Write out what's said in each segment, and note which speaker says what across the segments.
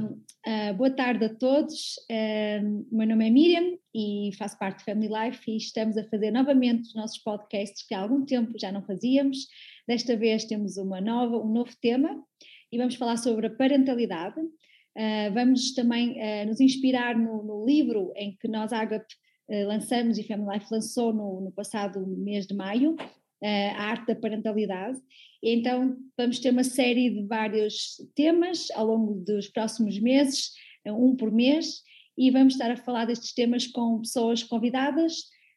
Speaker 1: Uh, boa tarde a todos. Uh, meu nome é Miriam e faço parte do Family Life e estamos a fazer novamente os nossos podcasts que há algum tempo já não fazíamos. Desta vez temos uma nova, um novo tema e vamos falar sobre a parentalidade. Uh, vamos também nos inspirar no, no, livro em que nós, Agape, lançamos e Family Life lançou no, no passado mês de maio, a arte da parentalidade. Então, vamos ter uma série de vários temas ao longo dos próximos meses, um por mês, e vamos estar a falar destes temas com pessoas convidadas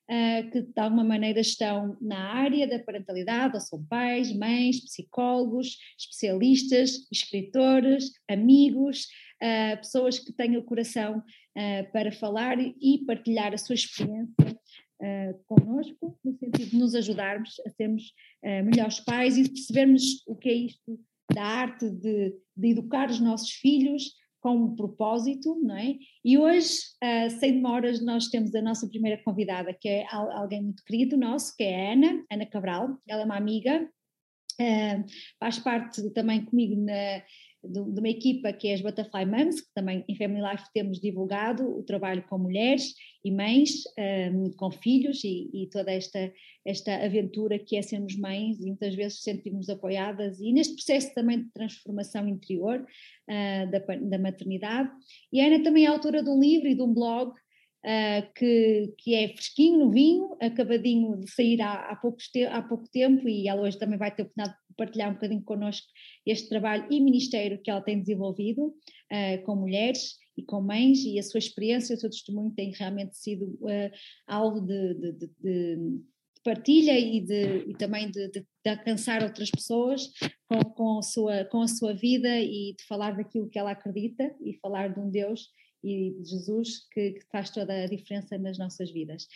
Speaker 1: uh, que de alguma maneira estão na área da parentalidade, ou são pais, mães, psicólogos, especialistas, escritores, amigos, uh, pessoas que têm o coração uh, para falar e partilhar a sua experiência uh, connosco, no sentido de nos ajudarmos a sermos uh, melhores pais e percebermos o que é isto da arte de, de educar os nossos filhos com um propósito, não é? E hoje, uh, sem demoras, nós temos a nossa primeira convidada, que é alguém muito querido nosso, que é a Ana, Ana Cabral, ela é uma amiga, faz parte também comigo na, de, uma equipa que é as Butterfly Moms, que também em Family Life temos divulgado o trabalho com mulheres e mães, um, com filhos e, e, toda esta, esta aventura que é sermos mães e muitas vezes sentimos apoiadas e neste processo também de transformação interior uh, da, da maternidade. E a Ana também é autora de um livro e de um blog Uh, que, que é fresquinho, novinho, acabadinho de sair há, há, pouco, há pouco tempo e ela hoje também vai ter oportunidade de partilhar um bocadinho connosco este trabalho e ministério que ela tem desenvolvido uh, com mulheres e com mães e a sua experiência, o seu testemunho tem realmente sido uh, de, de, de, de partilha e, de, e também de, de, de, alcançar outras pessoas com, com, a sua, com a sua vida e de falar daquilo que ela acredita e falar de um Deus e de Jesus que, que faz toda a diferença nas nossas vidas.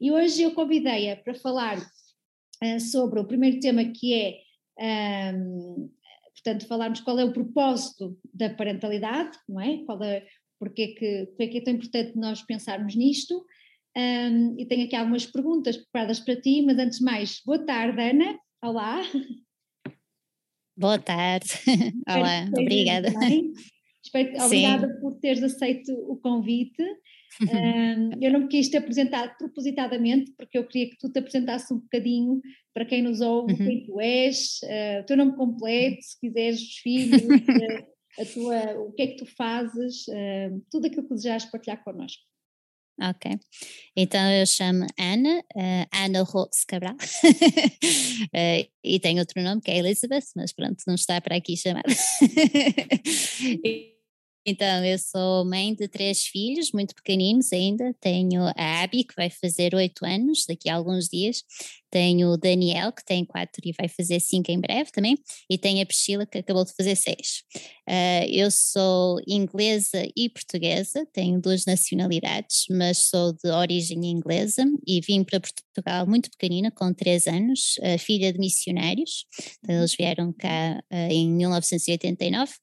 Speaker 1: E hoje eu convidei-a para falar uh, sobre o primeiro tema que é, um, portanto, falarmos qual é o propósito da parentalidade, não é? Qual é porque é que, porque é, que é tão importante nós pensarmos nisto. Um, e tenho aqui algumas perguntas preparadas para ti, mas antes de mais, boa tarde, Ana. Olá.
Speaker 2: Boa tarde. Olá, obrigada.
Speaker 1: Espero, obrigada teres aceito o convite. Um, eu não me quis te apresentar propositadamente, porque eu queria que tu te apresentasses um bocadinho para quem nos ouve, uhum. quem tu és, uh, o teu nome completo, se quiseres, os filhos, a tua, o que é que tu fazes, uh, tudo aquilo que desejas partilhar connosco.
Speaker 2: Ok, então eu chamo Ana, uh, Ana Rox Cabral, uh, e tenho outro nome que é Elizabeth, mas pronto, não está para aqui chamada. Então, eu sou mãe de três filhos, muito pequeninos ainda. Tenho a Abby, que vai fazer oito anos daqui a alguns dias. Tenho o Daniel, que tem quatro e vai fazer cinco em breve também. E tenho a Priscila, que acabou de fazer seis. Uh, eu sou inglesa e portuguesa, tenho duas nacionalidades, mas sou de origem inglesa e vim para Portugal muito pequenina, com três anos, uh, filha de missionários. Então, eles vieram cá uh, em 1989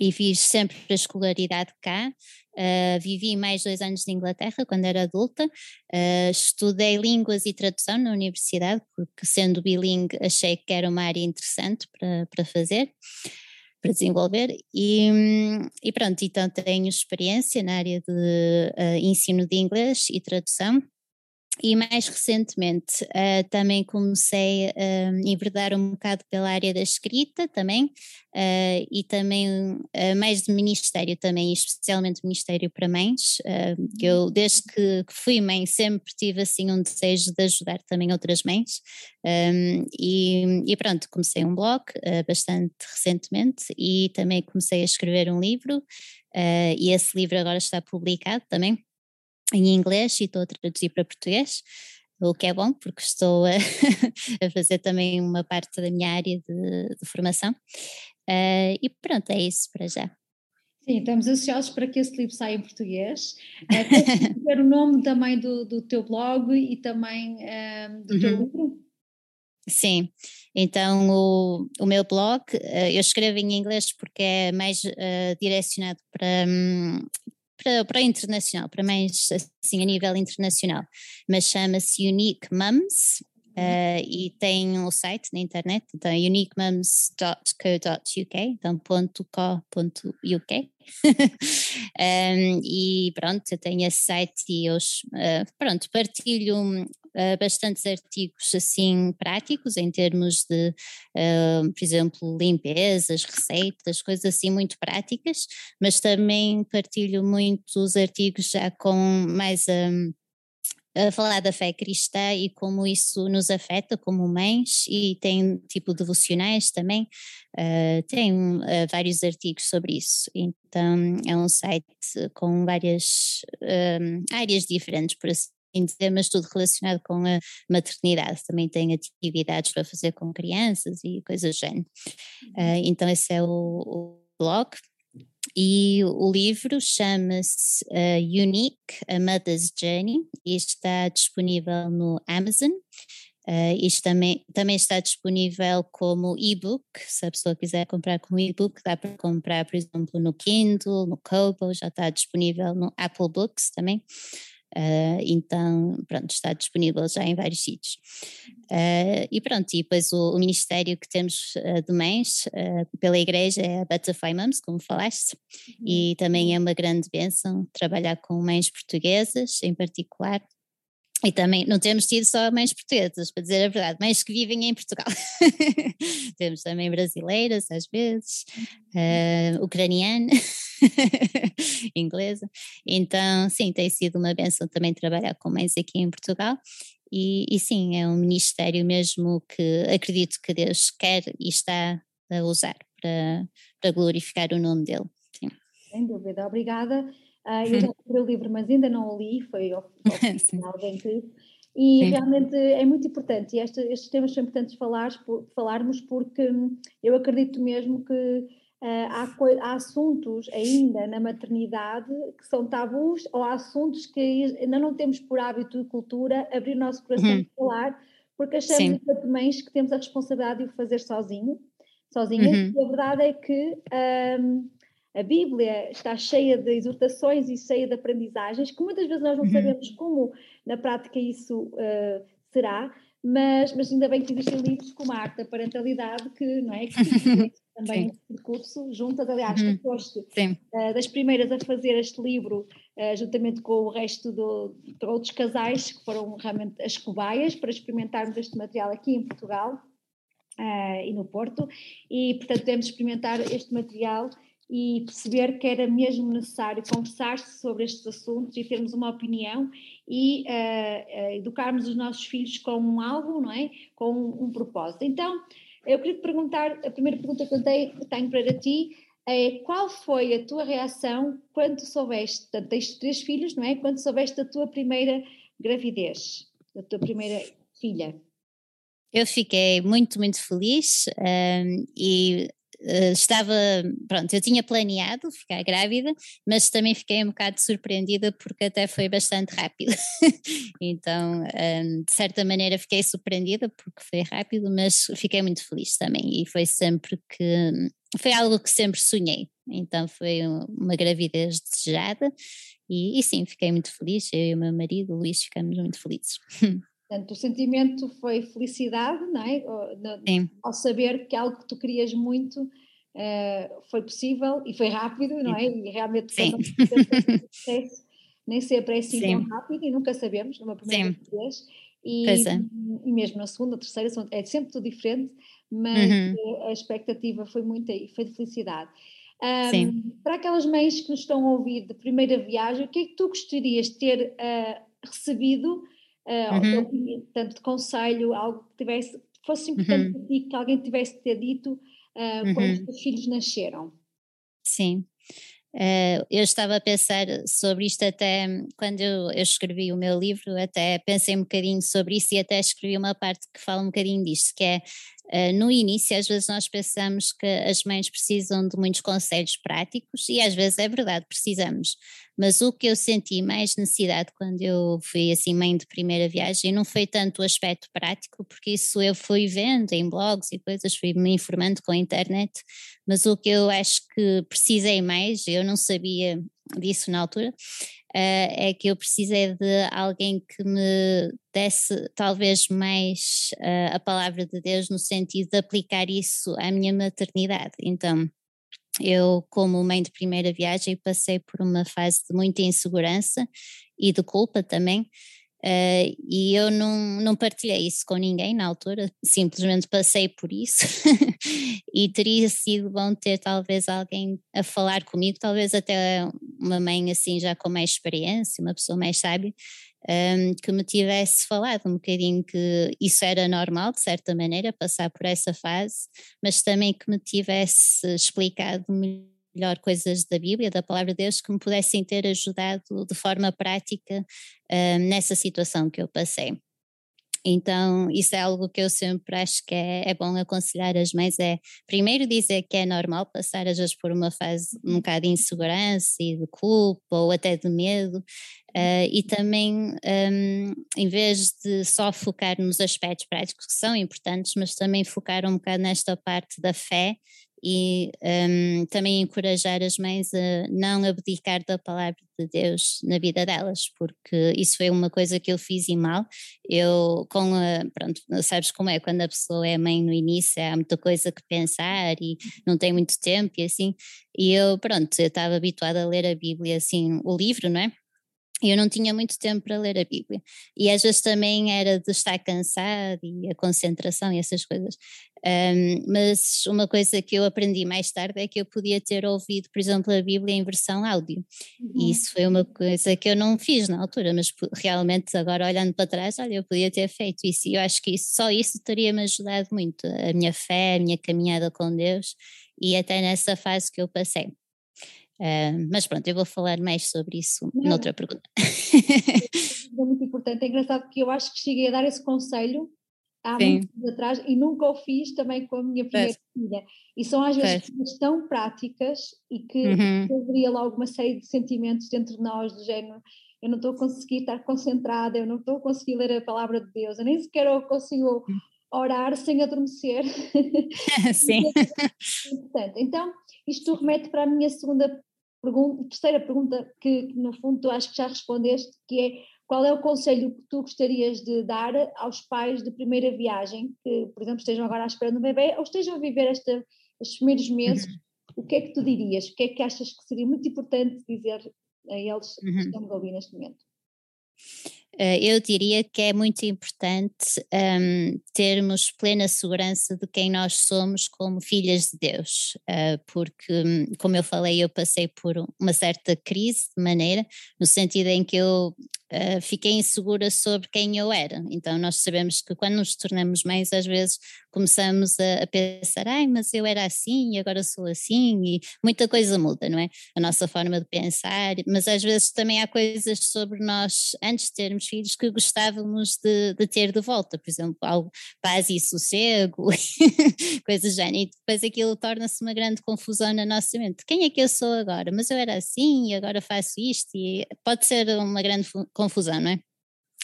Speaker 2: e fiz sempre a escolaridade cá. Uh, vivi mais dois anos na Inglaterra quando era adulta. Uh, estudei línguas e tradução na universidade, porque sendo bilingue achei que era uma área interessante para, para fazer, para desenvolver. E, e pronto, então tenho experiência na área de uh, ensino de inglês e tradução. E mais recentemente uh, também comecei a uh, enverdar um bocado pela área da escrita também uh, e também uh, mais de ministério também, especialmente ministério para mães, que eu desde que, que, fui mãe sempre tive assim um desejo de ajudar também outras mães. Um, e, e, pronto, comecei um blog bastante recentemente e também comecei a escrever um livro. E esse livro agora está publicado também em inglês e estou a traduzir para português, o que é bom porque estou a, a fazer também uma parte da minha área de, de formação. Uh, e pronto, é isso para já.
Speaker 1: Sim, estamos ansiosos para que esse livro saia em português. Uh, dizer o nome também do, do teu blog e também uh, do teu uhum. livro?
Speaker 2: Sim, então o, o meu blog, eu escrevo em inglês porque é mais uh, direcionado para, um, para, para internacional, para mães assim a nível internacional, mas chama-se Unique Mums Uh, e tem um site na internet, então é uniquemoms.co.uk, então .co.uk um, e pronto, eu tenho esse site e eu uh, pronto, partilho uh, bastantes artigos assim práticos em termos de, por exemplo, limpezas, receitas, coisas assim muito práticas, mas também partilho muitos artigos já com mais um, a falar da fé cristã e como isso nos afeta como mães e tem tipo devocionais também, uh, tem uh, vários artigos sobre isso, então é um site com várias um, áreas diferentes por assim mas tudo relacionado com a maternidade, também tem atividades para fazer com crianças e coisas do género, uh, então esse é o, o blog, e o livro chama-se uh, Unique, A Mother's Journey e está disponível no Amazon. Uh, isto também, também está disponível como e-book, se a pessoa quiser comprar como e-book, dá para comprar, por exemplo, no Kindle, no Kobo, já está disponível no Apple Books também. Uh, então, pronto, está disponível já em vários sítios. Uh, e pronto, e depois o, o ministério que temos uh, de mães pela igreja é a Butterfly Moms, como falaste, uhum. e também é uma grande bênção trabalhar com mães portuguesas em particular, e também não temos tido só mães portuguesas, para dizer a verdade, mães que vivem em Portugal. temos também brasileiras, às vezes, uh, ucraniana, inglesa. Então, sim, tem sido uma benção também trabalhar com mães aqui em Portugal. E, e sim, é um ministério mesmo que acredito que Deus quer e está a usar para, para glorificar o nome dele. Sim.
Speaker 1: Sem dúvida, obrigada. Uh, eu já li o livro, mas ainda não o li, foi ao, ao bem que e Sim. realmente é muito importante, e este, estes temas são importantes falar, por, falarmos porque eu acredito mesmo que uh, há, há, assuntos ainda na maternidade que são tabus, ou há assuntos que ainda não temos por hábito de cultura abrir o nosso coração uhum. falar, porque achamos enquanto mães que temos a responsabilidade de o fazer sozinho, sozinhas, uhum. e a verdade é que um, a Bíblia está cheia de exortações e cheia de aprendizagens, que muitas vezes nós não uhum. sabemos como na prática isso uh, será, mas, mas ainda bem que existem livros como a Arte da Parentalidade, que, não é, que também esse percurso, juntas, aliás, uhum. tu foste uh, das primeiras a fazer este livro, uh, juntamente com o resto do, de outros casais, que foram realmente as cobaias, para experimentarmos este material aqui em Portugal. Uh, e no Porto, e portanto devemos experimentar este material e perceber que era mesmo necessário conversar-se sobre estes assuntos e termos uma opinião e uh, educarmos os nossos filhos com algo, não é? Com um, um, propósito. Então, eu queria te perguntar, a primeira pergunta que eu tenho, para ti é qual foi a tua reação quando soubeste, portanto, tens três filhos, não é? Quando soubeste da tua primeira gravidez, da tua primeira filha?
Speaker 2: Eu fiquei muito, muito feliz um, e Uh, estava, pronto, eu tinha planeado ficar grávida, mas também fiquei um bocado surpreendida porque até foi bastante rápido. então, ehm, de certa maneira, fiquei surpreendida porque foi rápido, mas fiquei muito feliz também. E foi sempre que. Foi algo que sempre sonhei. Então, foi uma gravidez desejada. E, e sim, fiquei muito feliz. Eu e o meu marido, Luís, ficamos muito felizes.
Speaker 1: Portanto, o sentimento foi felicidade, não é? Sim. Ao saber que algo que tu querias muito uh, foi possível e foi rápido, não é? E realmente Sim. nem sempre é assim Sim. tão rápido e nunca sabemos numa primeira Sim. vez. E, é. e mesmo na segunda, terceira, é sempre tudo diferente, mas uhum. a expectativa foi muita e foi de felicidade. Um, para aquelas mães que nos estão a ouvir de primeira viagem, o que é que tu gostarias de ter uh, recebido uh, uhum. tanto de conselho, algo que tivesse, fosse importante uhum. para ti, que alguém tivesse ter dito uh, quando uhum. os filhos nasceram.
Speaker 2: Sim. Uh, eu estava a pensar sobre isto até quando eu, eu, escrevi o meu livro, até pensei um bocadinho sobre isso e até escrevi uma parte que fala um bocadinho disto, que é no início às vezes nós pensamos que as mães precisam de muitos conselhos práticos e às vezes é verdade, precisamos, mas o que eu senti mais necessidade quando eu fui assim mãe de primeira viagem não foi tanto o aspecto prático, porque isso eu fui vendo em blogs e coisas, fui me informando com a internet, mas o que eu acho que precisei mais, eu não sabia disso na altura, é que eu precisei de alguém que me desse talvez mais uh, a palavra de Deus no sentido de aplicar isso à minha maternidade. Então, eu, como mãe de primeira viagem, passei por uma fase de muita insegurança e de culpa também. Uh, e eu não, não partilhei isso com ninguém na altura, simplesmente passei por isso. E teria sido bom ter talvez alguém a falar comigo, talvez até uma mãe assim já com mais experiência, uma pessoa mais sábia, um, que me tivesse falado um bocadinho que isso era normal, de certa maneira, passar por essa fase, mas também que me tivesse explicado melhor coisas da Bíblia, da palavra de Deus, que me pudessem ter ajudado de forma prática um, nessa situação que eu passei. Então, isso é algo que eu sempre acho que é, é, bom aconselhar as mães, é primeiro dizer que é normal passar às vezes por uma fase um bocado de insegurança e de culpa ou até de medo, uh, e também um, em vez de só focar nos aspectos práticos que são importantes, mas também focar um bocado nesta parte da fé e um, também encorajar as mães a não abdicar da palavra de Deus na vida delas, porque isso foi uma coisa que eu fiz e mal. Eu, com a, pronto, sabes como é, quando a pessoa é mãe no início, há muita coisa que pensar e não tem muito tempo e assim. E eu, pronto, eu estava habituada a ler a Bíblia, assim, o livro, não é? Eu não tinha muito tempo para ler a Bíblia. E às vezes também era de estar cansado e a concentração e essas coisas. Um, mas uma coisa que eu aprendi mais tarde é que eu podia ter ouvido, por exemplo, a Bíblia em versão áudio. Uhum. E isso foi uma coisa que eu não fiz na altura, mas realmente agora olhando para trás, olha, eu podia ter feito isso. E eu acho que isso, só isso teria-me ajudado muito, a minha fé, a minha caminhada com Deus e até nessa fase que eu passei. Uh, mas pronto, eu vou falar mais sobre isso Não. noutra pergunta.
Speaker 1: É muito importante, é engraçado porque eu acho que cheguei a dar esse conselho há Sim. muitos anos atrás e nunca o fiz também com a minha primeira filha. E são às vezes coisas tão práticas e que uhum. logo uma série de sentimentos dentro de nós, do género. Eu não estou a conseguir estar concentrada, eu não estou a conseguir ler a palavra de Deus, eu nem sequer eu consigo hum. orar sem adormecer.
Speaker 2: Sim.
Speaker 1: Portanto, então, isto remete para a minha segunda pergunta, terceira pergunta, que, no fundo tu acho que já respondeste, que é qual é o conselho que tu gostarias de dar aos pais de primeira viagem, que, por exemplo, estejam agora à espera do bebê ou estejam a viver esta, estes primeiros meses? Uhum. O que é que tu dirias? O que é que achas que seria muito importante dizer a eles uhum. que estão a ouvir neste momento?
Speaker 2: Eh, eu diria que é muito importante um, termos plena segurança de quem nós somos como filhas de Deus, uh, porque, hum, como eu falei, eu passei por uma certa crise de maneira, no sentido em que eu uh, fiquei insegura sobre quem eu era. Então, nós sabemos que quando nos tornamos mães, às vezes começamos a, a, pensar, ai, mas eu era assim e agora sou assim, e muita coisa muda, não é? A nossa forma de pensar, mas às vezes também há coisas sobre nós, antes de termos filhos, que gostávamos de, de ter de volta, por exemplo, algo, paz e sossego, coisas já, e depois aquilo torna-se uma grande confusão na nossa mente. Quem é que eu sou agora? Mas eu era assim e agora faço isto, e pode ser uma grande confusão, não é?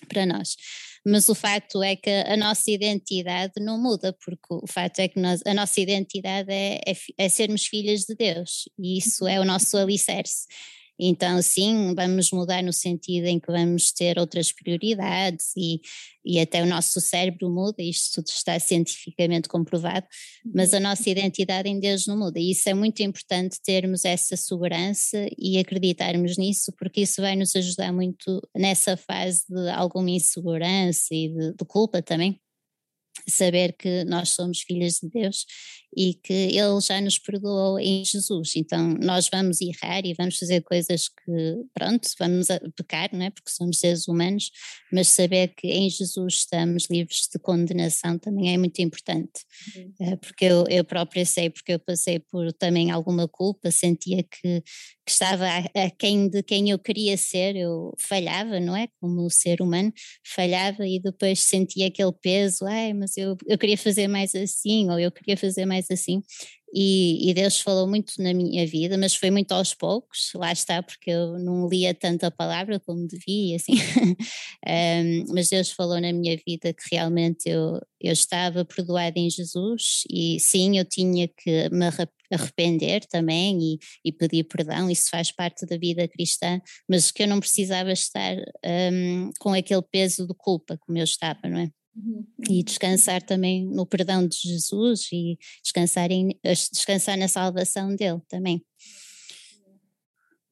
Speaker 2: Para nós mas o facto é que a nossa identidade não muda, porque o facto é que nós, a nossa identidade é, é, é sermos filhas de Deus e isso é o nosso alicerce. Então, sim, vamos mudar no sentido em que vamos ter outras prioridades e, e até o nosso cérebro muda, isto tudo está cientificamente comprovado, mas a uhum. nossa identidade em Deus não muda. E isso é muito importante termos essa segurança e acreditarmos nisso, porque isso vai nos ajudar muito nessa fase de alguma insegurança e de, de culpa também saber que nós somos filhas de Deus e que Ele já nos perdoou em Jesus. Então nós vamos errar e vamos fazer coisas que, pronto, vamos pecar, não é? Porque somos seres humanos, mas saber que em Jesus estamos livres de condenação também é muito importante. Uhum. Porque eu, eu própria sei, porque eu passei por também alguma culpa, sentia que, que estava a, quem de quem eu queria ser, eu falhava, não é? Como ser humano, falhava e depois sentia aquele peso, ai, mas eu, eu queria fazer mais assim, ou eu queria fazer mais assim, e, e, Deus falou muito na minha vida, mas foi muito aos poucos, lá está, porque eu não lia tanta palavra como devia, assim, um, mas Deus falou na minha vida que realmente eu, eu estava perdoada em Jesus e sim, eu tinha que me arrepender também e, e pedir perdão, isso faz parte da vida cristã, mas que eu não precisava estar um, com aquele peso de culpa como eu estava, não é? Uhum. E descansar também no perdão de Jesus e descansar, em, descansar na salvação dele também.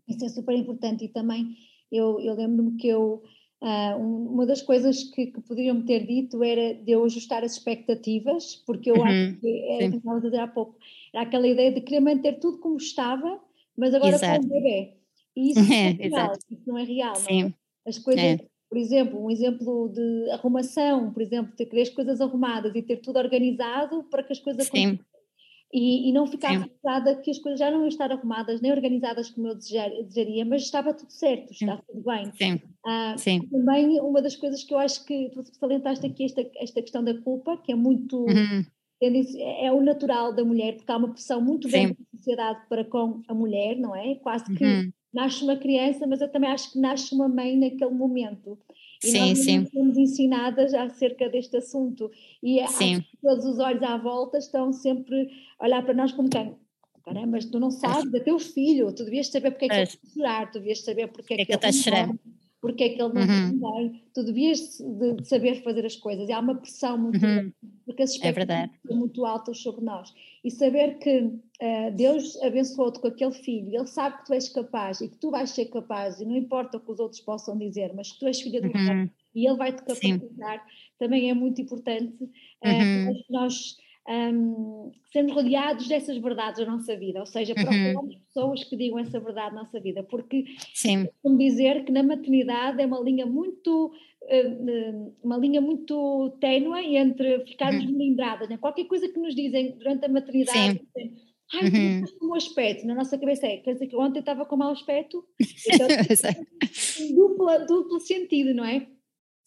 Speaker 1: Isso é super importante e também eu, eu lembro-me que eu, uh, uma das coisas que, que poderiam me ter dito era de eu ajustar as expectativas, porque eu uhum. acho que, é, estava a dizer há pouco, era aquela ideia de querer manter tudo como estava, mas agora Exato. com o bebê. E isso, é, é real, isso não é real, Sim. Não é? As coisas é por exemplo, um exemplo de arrumação, por exemplo, ter querer as coisas arrumadas e ter tudo organizado para que as coisas Sim. E, e, não ficar frustrada que as coisas já não iam estar arrumadas nem organizadas como eu desejar, desejaria, mas estava tudo certo, está tudo bem.
Speaker 2: Sim. Ah, Sim.
Speaker 1: Também uma das coisas que eu acho que tu salientaste aqui, esta, esta questão da culpa, que é muito. Uhum. É, é o natural da mulher, porque há uma pressão muito grande da sociedade para com a mulher, não é? Quase que uhum nasce uma criança, mas eu também acho que nasce uma mãe naquele momento. E sim, nós sim. somos ensinadas acerca deste assunto. E sim. todos os olhos à volta estão sempre a olhar para nós como quem? Caramba, mas tu não sabes, é teu filho, tu devias saber porque é que ele está a chorar, tu devias saber porque é que, é que ele está a chorar porque é que ele não uhum. tem bem, tu devias de, de, saber fazer as coisas, e há uma pressão muito uhum. grande, porque as expectativas é são muito altas sobre nós, e saber que uh, Deus abençoou-te com aquele filho, Ele sabe que tu és capaz, e que tu vais ser capaz, e não importa o que os outros possam dizer, mas que tu és filha do uhum. e Ele vai-te capacitar, Sim. também é muito importante, uh, nós um, sermos rodeados dessas verdades da nossa vida, ou seja, uhum. procuramos uhum. pessoas que digam essa verdade na nossa vida, porque Sim. como dizer que na maternidade é uma linha muito uma linha muito ténue entre ficarmos uhum. lembradas, né? qualquer coisa que nos dizem durante a maternidade, Sim. Ai, uhum. um aspecto, na nossa cabeça é, quer dizer que ontem estava com mau aspecto, então, duplo, duplo sentido, não é?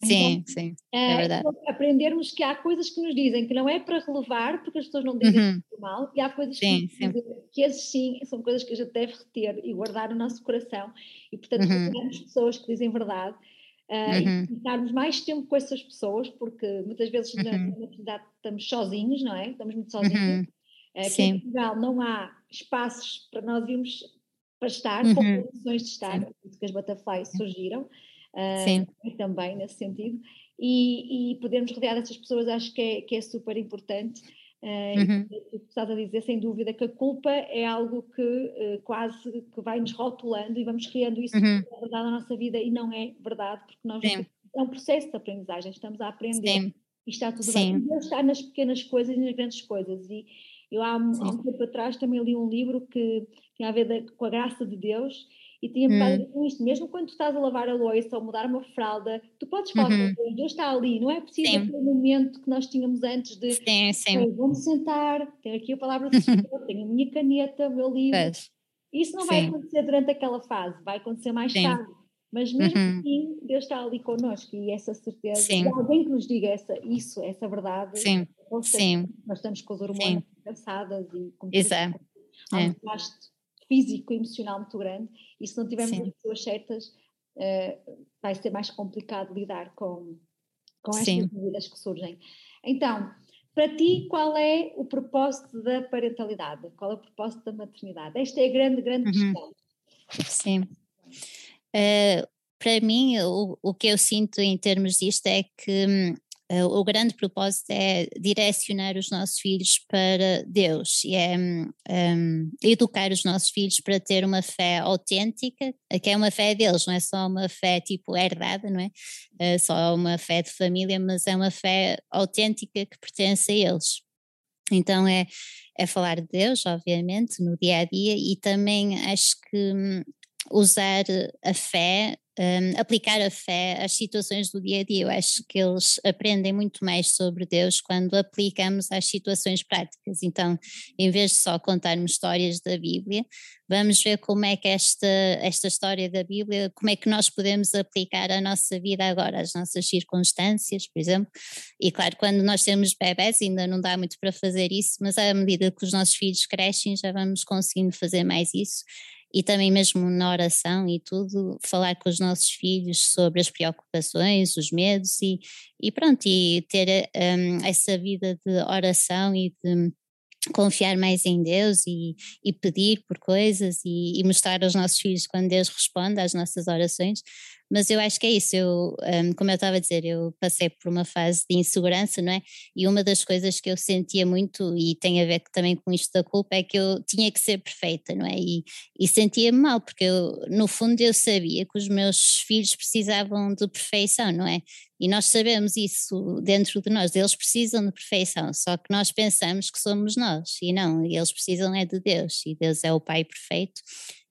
Speaker 2: Sim, então, sim, é, é verdade.
Speaker 1: aprendermos que há coisas que nos dizem que não é para relevar, porque as pessoas não dizem uhum. mal, e há coisas sim, que, sim. Que esses sim são coisas que a gente deve reter e guardar no nosso coração, e portanto uhum. pessoas que dizem verdade, uh, uhum. e ficarmos mais tempo com essas pessoas, porque muitas vezes na, uhum. na cidade estamos sozinhos, não é? Estamos muito sozinhos. Uh, aqui em Portugal não há espaços para nós irmos para estar, uhum. condições de estar, porque as butterflies surgiram uh, também nesse sentido, e, e podermos rodear essas pessoas acho que é, que é super importante. Uh, uhum. Tu estás a dizer, sem dúvida, que a culpa é algo que uh, quase que vai nos rotulando e vamos criando isso uhum. é verdade na nossa vida e não é verdade, porque nós Sim. é um processo de aprendizagem, estamos a aprender Sim. e está tudo Sim. bem. E Deus está nas pequenas coisas e nas grandes coisas. E eu há, há um tempo atrás também li um livro que tinha a ver com a graça de Deus e tinha-me hum. com isto, mesmo quando tu estás a lavar a louça ou mudar uma fralda, tu podes falar uhum. com Deus está ali, não é preciso aquele momento que nós tínhamos antes de
Speaker 2: sim, sim.
Speaker 1: vou-me sentar, tenho aqui a palavra do Senhor, tenho a minha caneta, o meu livro. Isso não sim. vai acontecer durante aquela fase, vai acontecer mais sim. tarde. Mas mesmo uhum. assim, Deus está ali connosco e essa certeza, sim. alguém que nos diga essa, isso, essa verdade,
Speaker 2: sim. Sim.
Speaker 1: nós estamos com as hormonas cansadas e com
Speaker 2: Exato.
Speaker 1: Há um é. Físico e emocional muito grande e se não tivermos Sim. as pessoas certas, uh, vai ser mais complicado lidar com, com estas dúvidas que surgem. Então, para ti, qual é o propósito da parentalidade? Qual é o propósito da maternidade? Esta é a grande, grande uhum. questão.
Speaker 2: Sim. Uh, para mim, o, o que eu sinto em termos disto é que hum, o grande propósito é direcionar os nossos filhos para Deus e é um, hum, educar os nossos filhos para ter uma fé autêntica, que é uma fé deles, não é só uma fé tipo herdada, não é? Uh, só uma fé de família, mas é uma fé autêntica que pertence a eles. Então é, é falar de Deus, obviamente, no dia a dia, e também acho que um, usar a fé um, aplicar a fé às situações do dia a dia. Eu acho que eles aprendem muito mais sobre Deus quando aplicamos às situações práticas. Então, em vez de só contarmos histórias da Bíblia, vamos ver como é que esta, esta história da Bíblia, como é que nós podemos aplicar a nossa vida agora, às nossas circunstâncias, por exemplo. E claro, quando nós temos bebés ainda não dá muito para fazer isso, mas à medida que os nossos filhos crescem já vamos conseguindo fazer mais isso e também mesmo na oração e tudo, falar com os nossos filhos sobre as preocupações, os medos e, e pronto, e ter um, essa vida de oração e de confiar mais em Deus e, e pedir por coisas e, e, mostrar aos nossos filhos quando Deus responde às nossas orações, mas eu acho que é isso, eu, um, como eu estava a dizer, eu passei por uma fase de insegurança, não é? E uma das coisas que eu sentia muito, e tem a ver também com isto da culpa, é que eu tinha que ser perfeita, não é? E, e sentia-me mal, porque eu, no fundo eu sabia que os meus filhos precisavam de perfeição, não é? E nós sabemos isso dentro de nós, eles precisam de perfeição, só que nós pensamos que somos nós, e não, eles precisam é de Deus, e Deus é o Pai perfeito,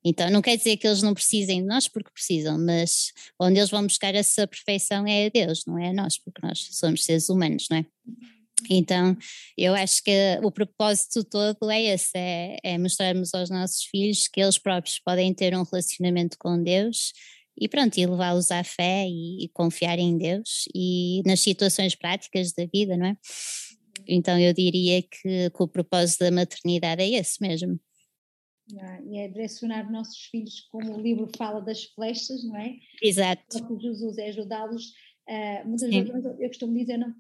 Speaker 2: então não quer dizer que eles não precisem de nós porque precisam, mas onde eles vão buscar essa perfeição é a Deus, não é a nós, porque nós somos seres humanos, não é? Então, eu acho que o propósito todo é esse: é, é mostrarmos aos nossos filhos que eles próprios podem ter um relacionamento com Deus e pronto, e levá-los à fé e, e, confiar em Deus e nas situações práticas da vida, não é? Então, eu diria que, que o propósito da maternidade é esse mesmo.
Speaker 1: E é direcionar nossos filhos, como o livro fala das flechas, não é?
Speaker 2: Exato.
Speaker 1: O que Jesus é ajudá-los. Uh, muitas Sim. vezes eu costumo dizer, não,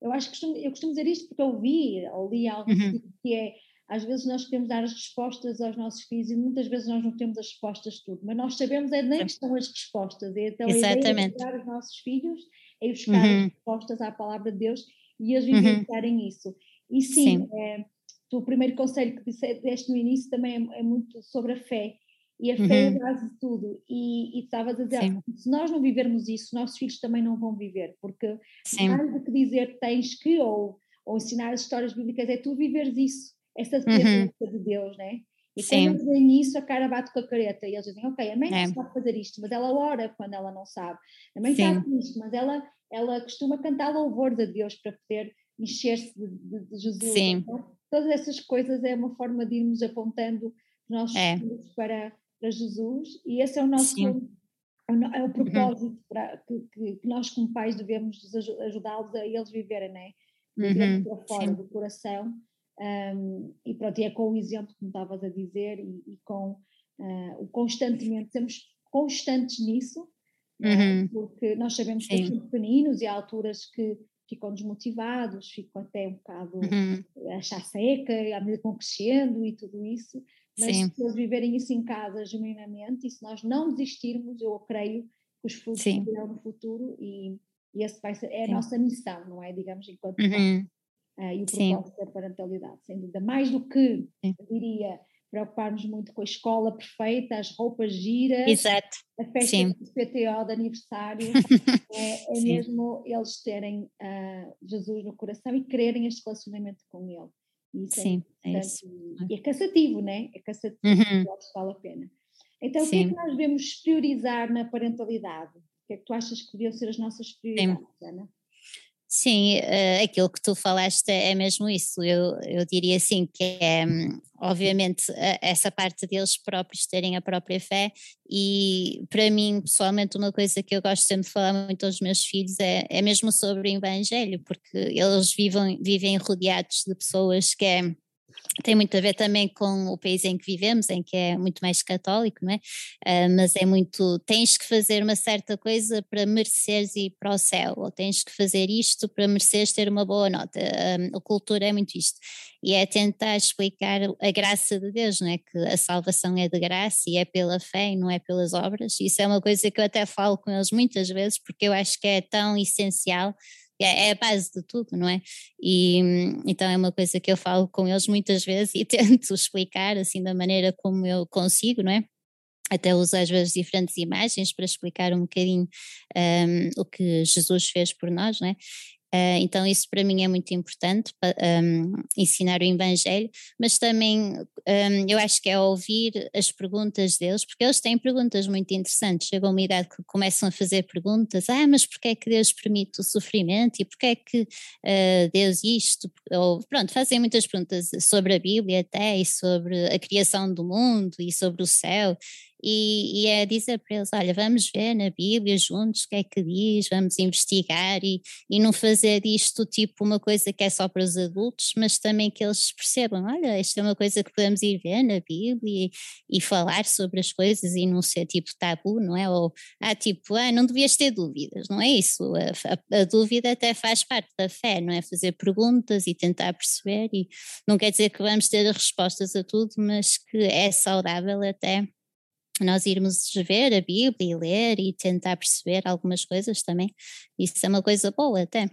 Speaker 1: eu acho que costumo, eu costumo dizer isto porque eu vi ou li algo uhum. que é às vezes nós queremos dar as respostas aos nossos filhos e muitas vezes nós não temos as respostas de tudo, mas nós sabemos é nem que estão as respostas. Então Exatamente. a ideia é ajudar os nossos filhos é buscar uhum. as respostas à palavra de Deus e eles uhum. vivenciarem uhum. isso. E sim, sim. É, tu, o primeiro conselho que disseste no início também é, é, muito sobre a fé. E a fé é uhum. é a base de tudo. E, e estavas a dizer, Sim. se nós não vivermos isso, nossos filhos também não vão viver, porque Sim. mais do que dizer tens que ou, ou ensinar as histórias bíblicas, é tu viveres isso, essa certeza uhum. de Deus, né? E Sim. quando veem isso, a cara bate com a careta e eles dizem, ok, a mãe não é. sabe fazer isto, mas ela ora quando ela não sabe. A mãe Sim. sabe isto, mas ela, ela costuma cantar louvores a Deus para poder encher-se de, de, de, Jesus. Sim. Então, todas essas coisas é uma forma de irmos apontando nossos é. filhos para, para Jesus e esse é o nosso é o, é o uhum. propósito uhum. para, que, que, nós como pais devemos ajudá-los a eles viverem, né? Viverem uhum. para fora Sim. do coração um, e pronto, e é com o exemplo que me estavas a dizer e, e com uh, o constantemente, sermos constantes nisso, né? uhum. porque nós sabemos Sim. que são pequeninos e há alturas que ficam desmotivados, ficam até um bocado uhum. a achar seca, à medida que vão crescendo e tudo isso, mas Sim. se eles viverem isso em casa genuinamente e se nós não desistirmos, eu creio que os frutos virão no futuro e, e esse vai ser, é a Sim. nossa missão, não é? Digamos, enquanto uhum. uh, e o propósito da parentalidade, sem dúvida. Mais do que, diria, preocuparmos muito com a escola perfeita, as roupas giras,
Speaker 2: Exato.
Speaker 1: a festa Sim. do PTO de aniversário, é, é mesmo eles terem uh, Jesus no coração e quererem este relacionamento com Ele. Isso é Sim, é, é isso. E é cansativo, né? É cansativo, uhum. vale a pena. Então, Sim. o que é que nós devemos priorizar na parentalidade? O que é que tu achas que deviam ser as nossas prioridades, Sim. Ana?
Speaker 2: Sim, uh, aquilo que tu falaste é mesmo isso. Eu, eu diria assim que é, obviamente, essa parte deles próprios terem a própria fé, e para mim, pessoalmente, uma coisa que eu gosto sempre de falar muito aos meus filhos é, é mesmo sobre o Evangelho, porque eles vivem, vivem rodeados de pessoas que é tem muito a ver também com o país em que vivemos, em que é muito mais católico, não é? Uh, mas é muito, tens que fazer uma certa coisa para mereceres ir para o céu, ou tens que fazer isto para mereceres ter uma boa nota. Uh, a cultura é muito isto. E é tentar explicar a graça de Deus, não é? Que a salvação é de graça e é pela fé e não é pelas obras. Isso é uma coisa que eu até falo com eles muitas vezes, porque eu acho que é tão essencial é, é, a base de tudo, não é? E então é uma coisa que eu falo com eles muitas vezes e tento explicar assim da maneira como eu consigo, não é? Até uso às vezes diferentes imagens para explicar um bocadinho um, o que Jesus fez por nós, não é? Uh, então, isso para mim é muito importante, um, ensinar o Evangelho, mas também um, eu acho que é ouvir as perguntas deles, porque eles têm perguntas muito interessantes. Chegam uma idade que começam a fazer perguntas: ah, mas porquê é que Deus permite o sofrimento? E porquê é que uh, Deus isto? Ou, pronto, fazem muitas perguntas sobre a Bíblia até, e sobre a criação do mundo, e sobre o céu e, e, é dizer para eles: olha, vamos ver na Bíblia juntos o que é que diz, vamos investigar e, e não fazer disto tipo uma coisa que é só para os adultos, mas também que eles percebam: olha, isto é uma coisa que podemos ir ver na Bíblia e, e falar sobre as coisas e não ser tipo tabu, não é? Ou, ah, tipo, ah, não devias ter dúvidas, não é isso? A, a, a dúvida até faz parte da fé, não é? Fazer perguntas e tentar perceber, e não quer dizer que vamos ter respostas a tudo, mas que é saudável até nós irmos ver a Bíblia e ler e tentar perceber algumas coisas também, isso é uma coisa boa até.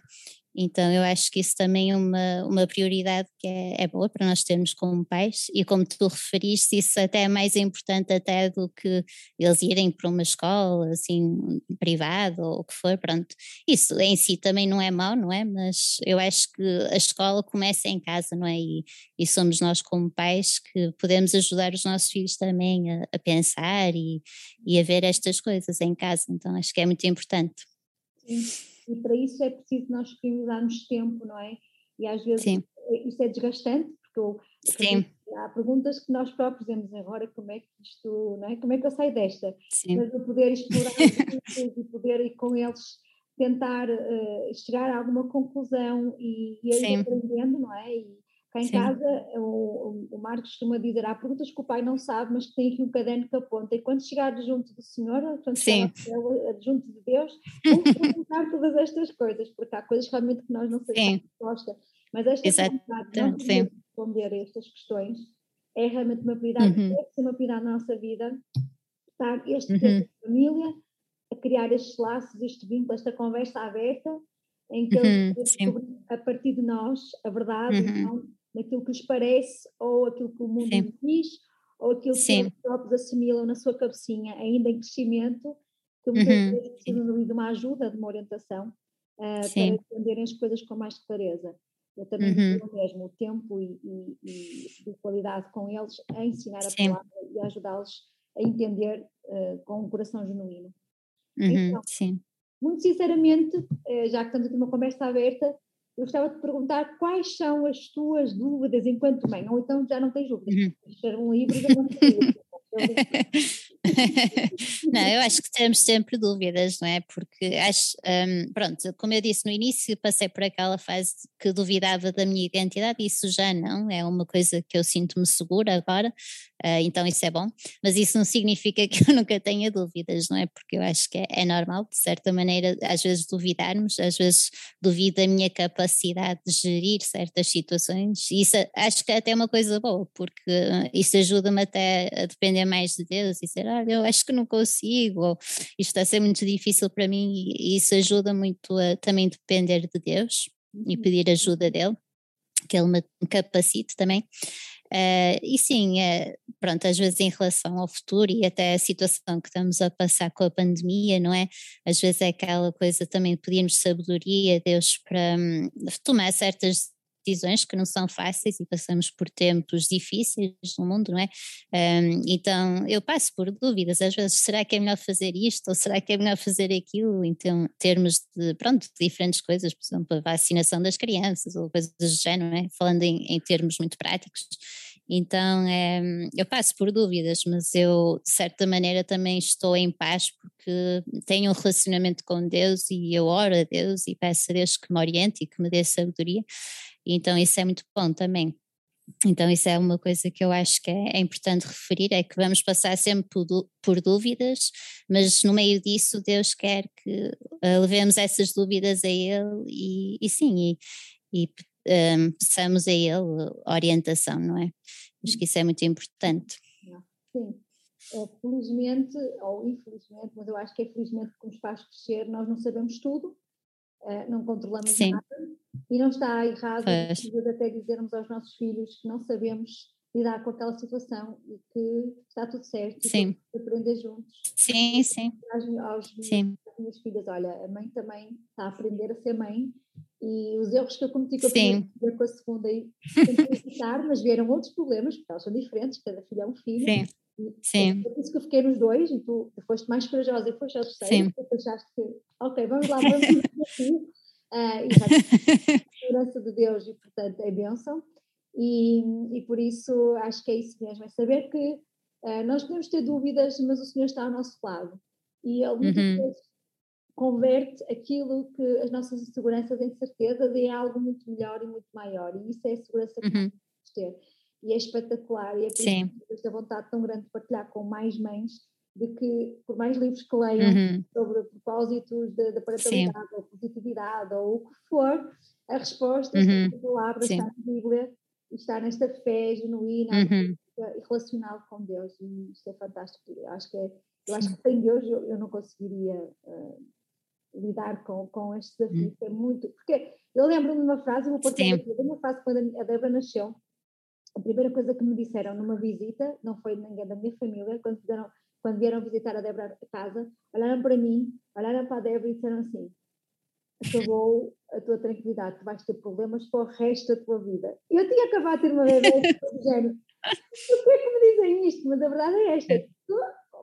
Speaker 2: Então eu acho que isso também é uma, uma prioridade que é, é boa para nós termos como pais e como tu referiste, isso até é mais importante até do que eles irem para uma escola assim privada ou o que for, pronto. Isso em si também não é mau, não é? Mas eu acho que a escola começa em casa, não é? E, e somos nós como pais que podemos ajudar os nossos filhos também a, a pensar e, e a ver estas coisas em casa, então acho que é muito importante.
Speaker 1: Sim e para isso é preciso nós disponibilizarmos tempo, não é? E às vezes Sim. isso é desgastante, porque eu, Sim. há perguntas que nós próprios dizemos agora como é que isto, não é? Como é que eu saio desta? Sim. Mas eu poder explorar e poder ir com eles tentar uh, chegar a alguma conclusão e, e aí aprendendo, não é? E, Cá em Sim. casa, o, o Marcos costuma dizer: há perguntas que o pai não sabe, mas que tem aqui um caderno que aponta. E quando chegar junto do Senhor, quando chegar junto de Deus, vamos perguntar todas estas coisas, porque há coisas realmente que nós não sabemos a resposta. Mas esta de não responder a estas questões é realmente uma prioridade, uhum. deve ser uma prioridade na nossa vida, estar este uhum. tempo de família, a criar estes laços, este vínculo, esta conversa aberta, em que uhum, eles a partir de nós a verdade, uhum. então, naquilo que lhes parece, ou aquilo que o mundo Sim. diz, ou aquilo Sim. que eles próprios assimilam na sua cabecinha, ainda em crescimento, que muitas uhum. vezes precisam de uma ajuda, de uma orientação, uh, para entenderem as coisas com mais clareza. Eu também uhum. tenho mesmo o tempo e, e, e, de qualidade com eles a ensinar a Sim. palavra e a ajudá-los a entender uh, com um coração genuíno.
Speaker 2: Uhum. Então, Sim.
Speaker 1: muito sinceramente, uh, já que estamos aqui numa conversa aberta, eu gostava de perguntar quais são as tuas dúvidas enquanto mãe, ou então já não tens dúvidas, uhum. um livro já não tens dúvidas.
Speaker 2: não, eu acho que temos sempre dúvidas, não é? Porque acho, um, pronto, como eu disse no início, passei por aquela fase que duvidava da minha identidade, isso já não, é uma coisa que eu sinto-me segura agora, uh, então isso é bom, mas isso não significa que eu nunca tenha dúvidas, não é? Porque eu acho que é, é normal, de certa maneira, às vezes duvidarmos, às vezes duvido da minha capacidade de gerir certas situações, e isso acho que é até uma coisa boa, porque isso ajuda-me até a depender mais de Deus e dizer, olha, eu acho que não consigo, ou isto está a ser muito difícil para mim, e isso ajuda muito a também depender de Deus e uhum. pedir ajuda dele, que ele me capacite também. Uh, e sim, uh, pronto, às vezes em relação ao futuro e até a situação que estamos a passar com a pandemia, não é? Às vezes é aquela coisa também de pedirmos sabedoria a Deus para um, tomar certas decisões que não são fáceis e passamos por tempos difíceis no mundo, não é? Um, então eu passo por dúvidas, às vezes, será que é melhor fazer isto ou será que é melhor fazer aquilo? Então, termos de, pronto, diferentes coisas, por exemplo, a vacinação das crianças ou coisas do género, não é? Falando em, em termos muito práticos. Então é, eu passo por dúvidas, mas eu de certa maneira também estou em paz porque tenho um relacionamento com Deus e eu oro a Deus e peço a Deus que me oriente e que me dê sabedoria então isso é muito bom também. Então isso é uma coisa que eu acho que é, é importante referir, é que vamos passar sempre por, por, dúvidas, mas no meio disso Deus quer que uh, levemos essas dúvidas a Ele e, e sim, e, e um, peçamos a Ele orientação, não é? Acho que isso é muito importante.
Speaker 1: Sim, é, felizmente, ou infelizmente, mas eu acho que é felizmente que nos faz crescer, nós não sabemos tudo, uh, não controlamos sim. nada, e não está errado até dizermos aos nossos filhos que não sabemos lidar com aquela situação e que está tudo certo
Speaker 2: sim.
Speaker 1: e aprender juntos.
Speaker 2: Sim, sim.
Speaker 1: Aos, aos sim. minhas filhas, olha, a mãe também está a aprender a ser mãe e os erros que eu cometi com a primeira com a segunda, e evitar, mas vieram outros problemas, porque elas são diferentes, cada filho é um filho.
Speaker 2: Sim. E, Sim.
Speaker 1: Por isso que eu fiquei nos dois e tu foste mais corajosa e foste ao terceiro. Sim. Tu achaste que, ok, vamos lá, vamos aqui. Uh, a segurança de Deus e, portanto, é bênção. E, e por isso acho que é isso mesmo, é saber que uh, nós podemos ter dúvidas, mas o Senhor está ao nosso lado. E Ele muitas uhum. vezes converte aquilo que as nossas inseguranças em certezas em algo muito melhor e muito maior. E isso é a segurança que uhum. nós temos ter. E é espetacular. E é por esta vontade tão grande de partilhar com mais mães de que, por mais livros que leiam uhum. sobre propósitos da parentalidade Sim. ou positividade ou o que for, a resposta uhum. está na palavra, Sim. está na Bíblia está nesta fé genuína uhum. e relacional com Deus. E isto é fantástico. Eu acho que, é, eu acho que sem Deus eu, eu não conseguiria. Uh, lidar com, com este desafio, hum. que é muito. Porque eu lembro-me de uma frase, eu vou pôr uma frase quando a Débora nasceu. A primeira coisa que me disseram numa visita, não foi ninguém da minha família, quando, fizeram, quando vieram visitar a Débora a casa, olharam para mim, olharam para a Débora e disseram assim: acabou a tua tranquilidade, tu vais ter problemas para o resto da tua vida. Eu tinha acabado de ter uma bebê do género. Por que é que me dizem isto? Mas a verdade é esta: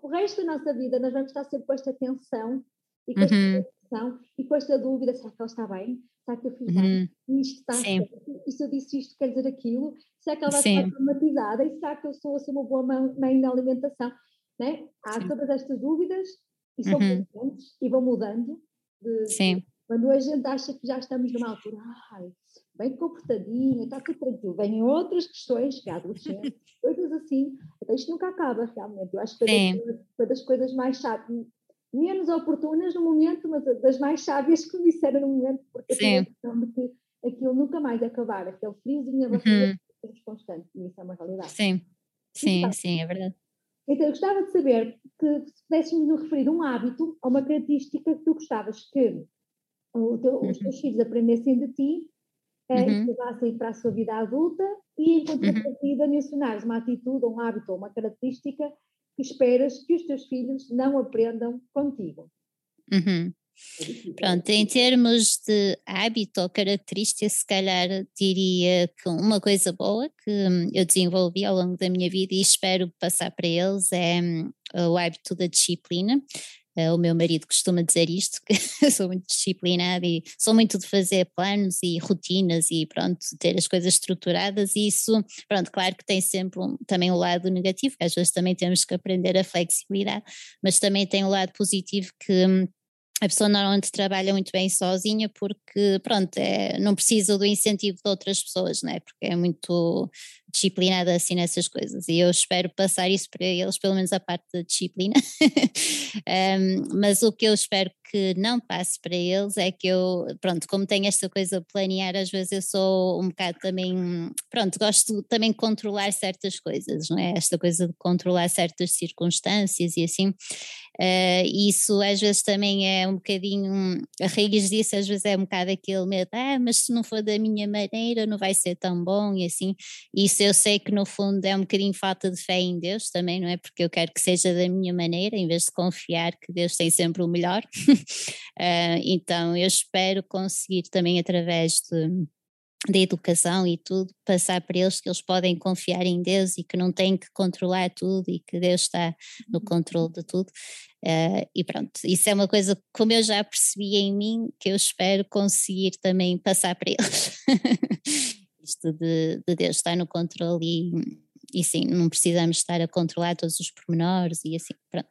Speaker 1: o resto da nossa vida nós vamos estar sempre com esta tensão e com uhum. esta e com esta dúvida, será que ela está bem? Será que eu fiz bem? Uhum. Isto está certo? E se eu disse isto, quer dizer aquilo? Será que ela vai estar traumatizada? E será que eu sou assim uma boa mãe na alimentação? Né? Há Sim. todas estas dúvidas e são uhum. e vão mudando. De, Sim. Quando a gente acha que já estamos numa altura, ai, bem comportadinha, está tudo tranquilo, vêm outras questões, que é adolescente, coisas assim, então isto nunca acaba realmente. Eu acho que foi das, das coisas mais chatas, menos oportunas no momento, mas das mais sábias que me disseram no momento, porque Sim. a questão de que aquilo nunca mais acabar, aquele friozinho a uhum. constante, e isso é uma realidade.
Speaker 2: Sim, sim, sim, é verdade.
Speaker 1: Então, eu gostava de saber que se pudéssemos referir um hábito ou uma característica que tu gostavas que teu, uhum. os teus filhos aprendessem de ti eh, uhum. e levassem para a sua vida adulta e, em contrapartida, uhum. mencionares uma atitude, um hábito ou uma característica que esperas que os teus filhos não aprendam contigo.
Speaker 2: Uhum. Pronto, em termos de hábito ou característica, se calhar diria que uma coisa boa que hum, eu desenvolvi ao longo da minha vida e espero passar para eles é hum, o hábito da disciplina. Uh, o meu marido costuma dizer isto, que sou muito disciplinada e sou muito de fazer planos e rotinas e pronto, ter as coisas estruturadas e isso, pronto, claro que tem sempre um, também o um lado negativo, que às vezes também temos que aprender a flexibilidade, mas também tem o um lado positivo que hum, a pessoa normalmente trabalha muito bem sozinha porque, pronto, é, não precisa do incentivo de outras pessoas, não é? Porque é muito disciplinada assim nessas coisas e eu espero passar isso para eles, pelo menos a parte da disciplina. um, mas o que eu espero que não passe para eles é que eu, pronto, como tenho esta coisa de planear, às vezes eu sou um bocado também, pronto, gosto também de controlar certas coisas, não é? Esta coisa de controlar certas circunstâncias e assim. Uh, isso às vezes também é um bocadinho, a raiz disso às vezes é um bocado aquele medo, ah, mas se não for da minha maneira não vai ser tão bom e assim, isso eu sei que no fundo é um bocadinho falta de fé em Deus também, não é? Porque eu quero que seja da minha maneira, em vez de confiar que Deus tem sempre o melhor. uh, então eu espero conseguir também através de da educação e tudo, passar para eles que eles podem confiar em Deus e que não têm que controlar tudo e que Deus está no uhum. controle de tudo. Uh, e pronto, isso é uma coisa como eu já percebi em mim que eu espero conseguir também passar para eles. Isto de, de, Deus estar no controle e, e sim, não precisamos estar a controlar todos os pormenores e assim, pronto.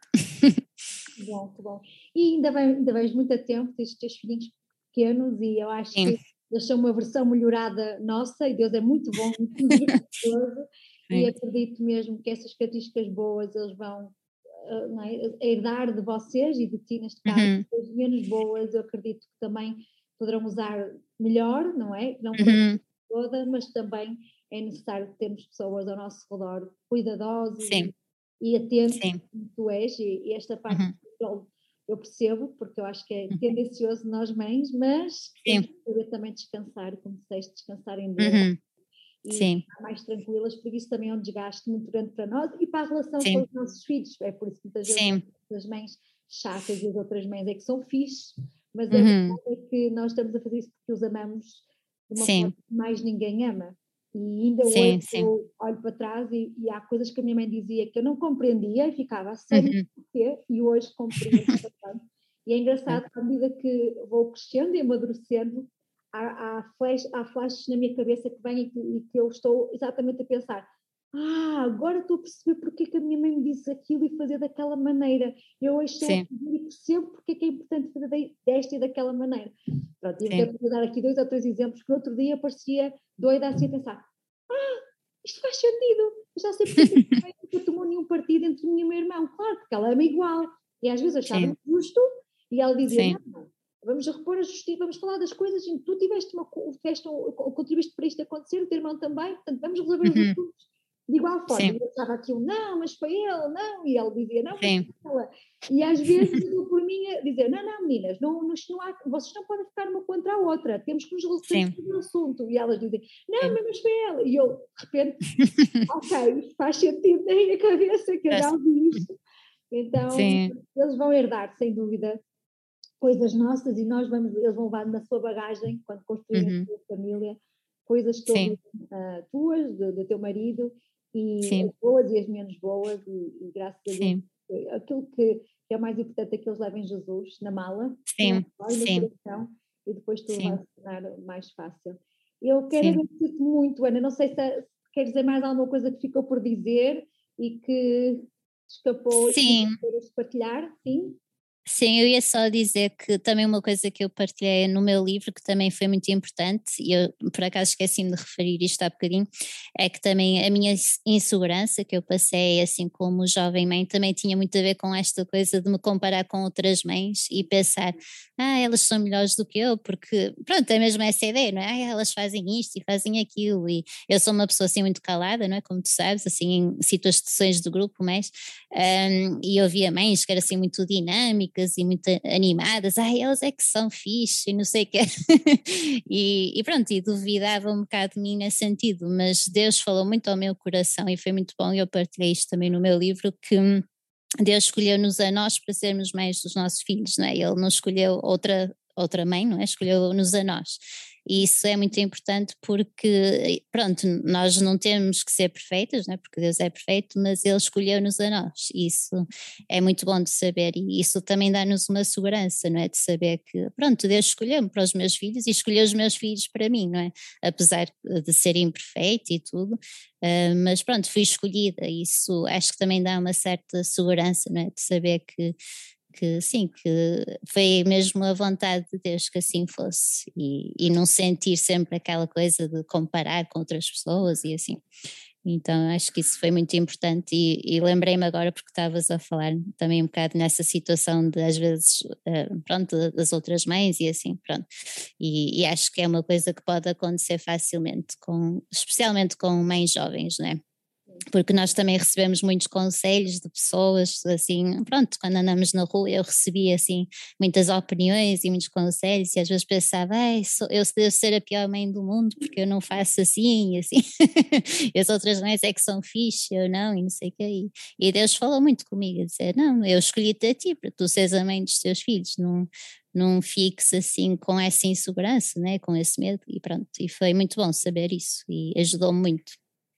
Speaker 1: bom, que bom. E ainda, bem, ainda vejo muito a tempo destes teus filhinhos pequenos e eu acho sim. que eles são uma versão melhorada nossa e Deus é muito bom, muito maravilhoso e acredito mesmo que essas características boas eles vão uh, é, herdar de vocês e de ti neste caso, uhum. as menos boas eu acredito que também poderão usar melhor, não é? Não uhum. toda, mas também é necessário termos pessoas ao nosso redor cuidadosas Sim. e, atentas como tu és e, esta parte uhum eu percebo, porque eu acho que é uhum. tendencioso nós mães, mas poder também descansar, como disseste, descansar em Deus. Uhum. E Sim. estar mais tranquilas, porque isso também é um desgaste muito grande para nós e para a relação Sim. com os nossos filhos. É por isso que muitas vezes as mães chatas e as outras mães é que são fixe, mas a uhum. verdade é que nós estamos a fazer isso porque os amamos de uma sim. forma que mais ninguém ama. E ainda sim, hoje sim. eu olho para trás e, e, há coisas que a minha mãe dizia que eu não compreendia e ficava sem uhum. porquê, e hoje compreendo bastante. E é engraçado à medida que vou crescendo e amadurecendo, há, há, flash, há flashes na minha cabeça que vêm e que, e que eu estou exatamente a pensar ah, agora estou a perceber porque é que a minha mãe me disse aquilo e fazer daquela maneira. Eu hoje estou Sim. a e percebo porque é que é importante fazer desta e daquela maneira. Pronto, tive que dar aqui dois ou três exemplos que no outro dia parecia doida assim a pensar, ah, isto faz sentido, eu já sei porque é que tomou nenhum partido entre mim e o meu irmão. Claro, porque ela ama igual. E às vezes achava justo e ela dizia, não, vamos a repor a justiça, vamos falar das coisas, tu tiveste uma, tiveste, contribuíste para isto acontecer, o teu irmão também, portanto vamos resolver os uhum. assuntos de igual forma. Sim. Eu estava aquilo, não, mas foi ele, não, e ele dizia, não, Sim. foi ela. E às vezes eu por mim a dizer, não, não, meninas, não, não, não há, vocês não podem ficar uma contra a outra, temos que nos resolver o assunto. E elas dizem, não, Sim. mas foi ela. E eu, de repente, ok, faz sentido na minha cabeça que eu já ouvi isto. Então, Sim. eles vão herdar, sem dúvida, coisas nossas e nós vamos, eles vão levar na sua bagagem, quando construírem uhum. a sua família, coisas todas uh, tuas, do, do, teu marido, e Sim. as boas e as menos boas, e, e graças a Deus, eh, aquilo que, que, é mais importante é que eles levem Jesus na mala, Sim. Na Sim. Coração, e depois tudo Sim. vai se tornar mais fácil. Eu quero agradecer-te muito, Ana. Não sei se, se quer dizer mais alguma coisa que ficou por dizer e que escapou Sim. e partilhar. Sim.
Speaker 2: Sim, eu ia só dizer que também uma coisa que eu partilhei no meu livro, que também foi muito importante, e eu por acaso esqueci-me de referir isto há bocadinho, é que também a minha insegurança que eu passei, assim como jovem mãe, também tinha muito a ver com esta coisa de me comparar com outras mães e pensar, ah, elas são melhores do que eu, porque, pronto, é mesmo essa ideia, não é? Ah, elas fazem isto e fazem aquilo, e eu sou uma pessoa assim muito calada, não é? Como tu sabes, assim, em situações de grupo, mas, um, e eu via mães que eram assim muito dinâmicas e muito animadas, ai, elas é que são fixe e não sei o quê. e, e, pronto, e duvidava um bocado de mim nesse sentido, mas Deus falou muito ao meu coração e foi muito bom, eu partilhei isto também no meu livro, que Deus escolheu-nos a nós para sermos mães dos nossos filhos, não é? Ele não escolheu outra, outra mãe, não é? Escolheu-nos a nós. E isso é muito importante porque, pronto, nós não temos que ser perfeitas, não é? porque Deus é perfeito, mas Ele escolheu-nos a nós. Isso é muito bom de saber e isso também dá-nos uma segurança, não é? De saber que, pronto, Deus escolheu-me para os meus filhos e escolheu os meus filhos para mim, não é? Apesar de ser imperfeito e tudo, uh, mas pronto, fui escolhida. Isso acho que também dá uma certa segurança, não é? De saber que que sim, que foi mesmo a vontade de Deus que assim fosse e, e não sentir sempre aquela coisa de comparar com outras pessoas e assim. Então acho que isso foi muito importante e, e lembrei-me agora porque estavas a falar também um bocado nessa situação de às vezes, uh, pronto, das outras mães e assim, pronto. E, e, acho que é uma coisa que pode acontecer facilmente, com, especialmente com mães jovens, não é? Porque nós também recebemos muitos conselhos de pessoas, assim, pronto, quando andamos na rua eu recebi, assim, muitas opiniões e muitos conselhos e às vezes pensava, eu devo ser a pior mãe do mundo porque eu não faço assim e assim, e as outras mães é que são fixe, eu não, e não sei o que aí. E Deus falou muito comigo, a dizer, não, eu escolhi-te a ti para tu seres a mãe dos teus filhos, não, não fiques assim com essa insegurança, né, com esse medo e pronto, e foi muito bom saber isso e ajudou-me muito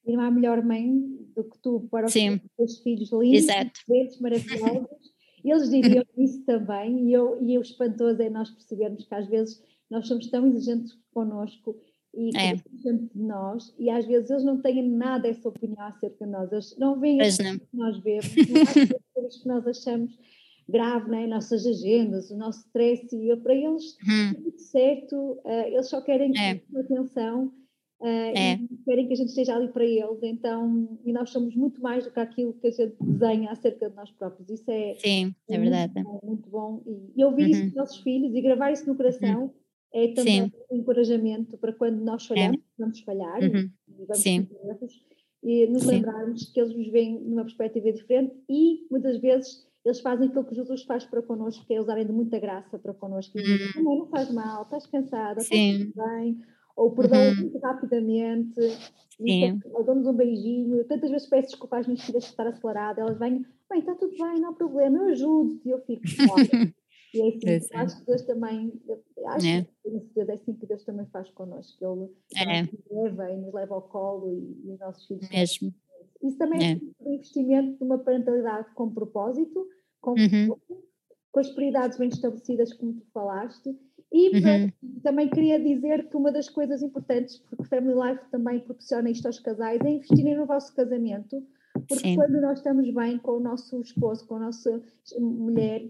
Speaker 1: e não há melhor mãe do que tu para os Sim. teus filhos lindos, perfeitos, maravilhosos. Eles diriam isso também, e, eu, e o espantoso é nós percebermos que às vezes nós somos tão exigentes connosco e é. de nós, e às vezes eles não têm nada essa opinião acerca de nós, eles não veem as coisas que nós vemos, não coisas que nós achamos grave, né? nossas agendas, o nosso stress, e para eles hum. tudo certo, uh, eles só querem é. atenção Uh, é. e querem que a gente esteja ali para eles, então, e nós somos muito mais do que aquilo que a gente desenha acerca de nós próprios, isso é,
Speaker 2: Sim, é, é verdade.
Speaker 1: Muito bom, muito bom. E, e ouvir uhum. isso dos nossos filhos e gravar isso no coração uhum. é também Sim. um encorajamento para quando nós falhamos, é. vamos falhar uhum. e vamos Sim. erros, e nos Sim. lembrarmos que eles nos veem numa perspectiva diferente e muitas vezes eles fazem aquilo que Jesus faz para connosco, que é usarem de muita graça para connosco e dizem, não, não faz mal, estás cansada, estás bem, ou perdão uhum. muito rapidamente, ou damos um beijinho. Tantas vezes peço desculpa às minhas filhas por estar acelerada, elas vêm, bem, está tudo bem, não há problema, eu ajudo-te, eu fico, E é assim, eu acho que Deus também, acho é. que é assim que Deus também faz connosco, Ele é. nos leva e nos leva ao colo e, e os nossos filhos.
Speaker 2: Mesmo.
Speaker 1: Isso também é, é um investimento de uma parentalidade com propósito, com, uhum. com as prioridades bem estabelecidas, como tu falaste. E uhum. também queria dizer que uma das coisas importantes, porque Family Life também proporciona isto aos casais, é investirem no vosso casamento, porque Sim. quando nós estamos bem com o nosso esposo, com a nossa mulher,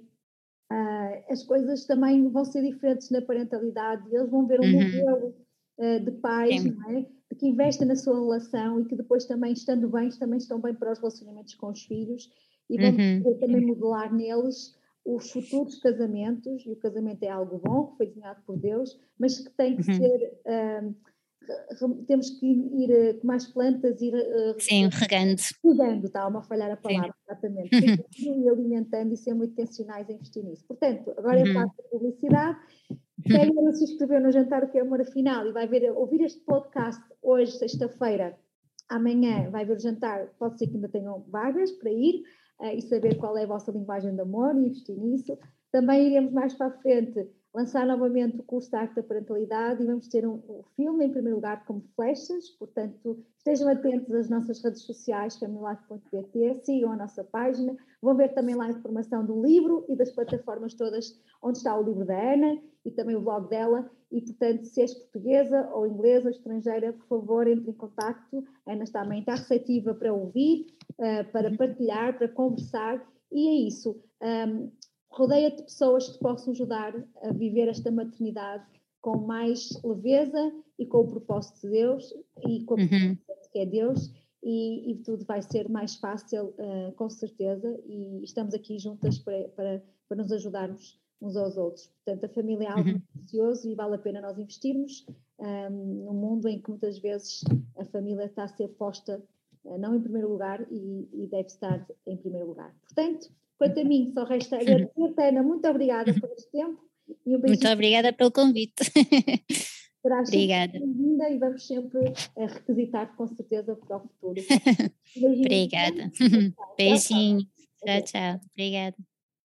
Speaker 1: uh, as coisas também vão ser diferentes na parentalidade, eles vão ver um uhum. modelo uh, de pais, não é? de que investem na sua relação e que depois também, estando bem, também estão bem para os relacionamentos com os filhos e vão uhum. também modelar neles os futuros casamentos, e o casamento é algo bom, que foi desenhado por Deus, mas que tem que uhum. ser. Uh, temos que ir, eh, com mais plantas, ir. Uh,
Speaker 2: Sim, regando.
Speaker 1: Regando, está a falhar a palavra, Sim. exatamente. e alimentando e ser muito intencionais em investir nisso. Portanto, agora uhum. é parte da publicidade. Quem ainda não se inscreveu no Jantar o que é Amor Afinal e vai ver, ouvir este podcast hoje, sexta-feira, amanhã vai ver o jantar, pode ser que ainda tenham vagas para ir e saber qual é a vossa linguagem de amor e investir nisso. Também iremos mais para a frente lançar novamente o curso de arte da parentalidade e vamos ter um, um, filme, em primeiro lugar, como flechas, portanto, estejam atentos às nossas redes sociais, familife.pt, sigam a nossa página, vão ver também lá a informação do livro e das plataformas todas onde está o livro da Ana e também o blog dela, e portanto, se és portuguesa ou inglesa ou estrangeira, por favor, entre em contato, a Ana também está receptiva para ouvir, uh, para uhum. partilhar, para conversar, e é isso. Um, rodeia-te de pessoas que te possam ajudar a viver esta maternidade com mais leveza e com o propósito de Deus e com a uhum. que é Deus e, e, tudo vai ser mais fácil uh, com certeza e estamos aqui juntas para, para, para, nos ajudarmos uns aos outros. Portanto, a família é algo uhum. precioso e vale a pena nós investirmos um, num mundo em que muitas vezes a família está a ser posta não em primeiro lugar e, e deve estar em primeiro lugar. Portanto, Quanto a mim, só resta agradecer. Ana, muito obrigada por este tempo.
Speaker 2: E um muito obrigada pelo convite.
Speaker 1: Serás obrigada. bem-vinda e vamos sempre a requisitar com certeza para o futuro.
Speaker 2: obrigada. Beijinho. Tchau, tchau. Obrigada.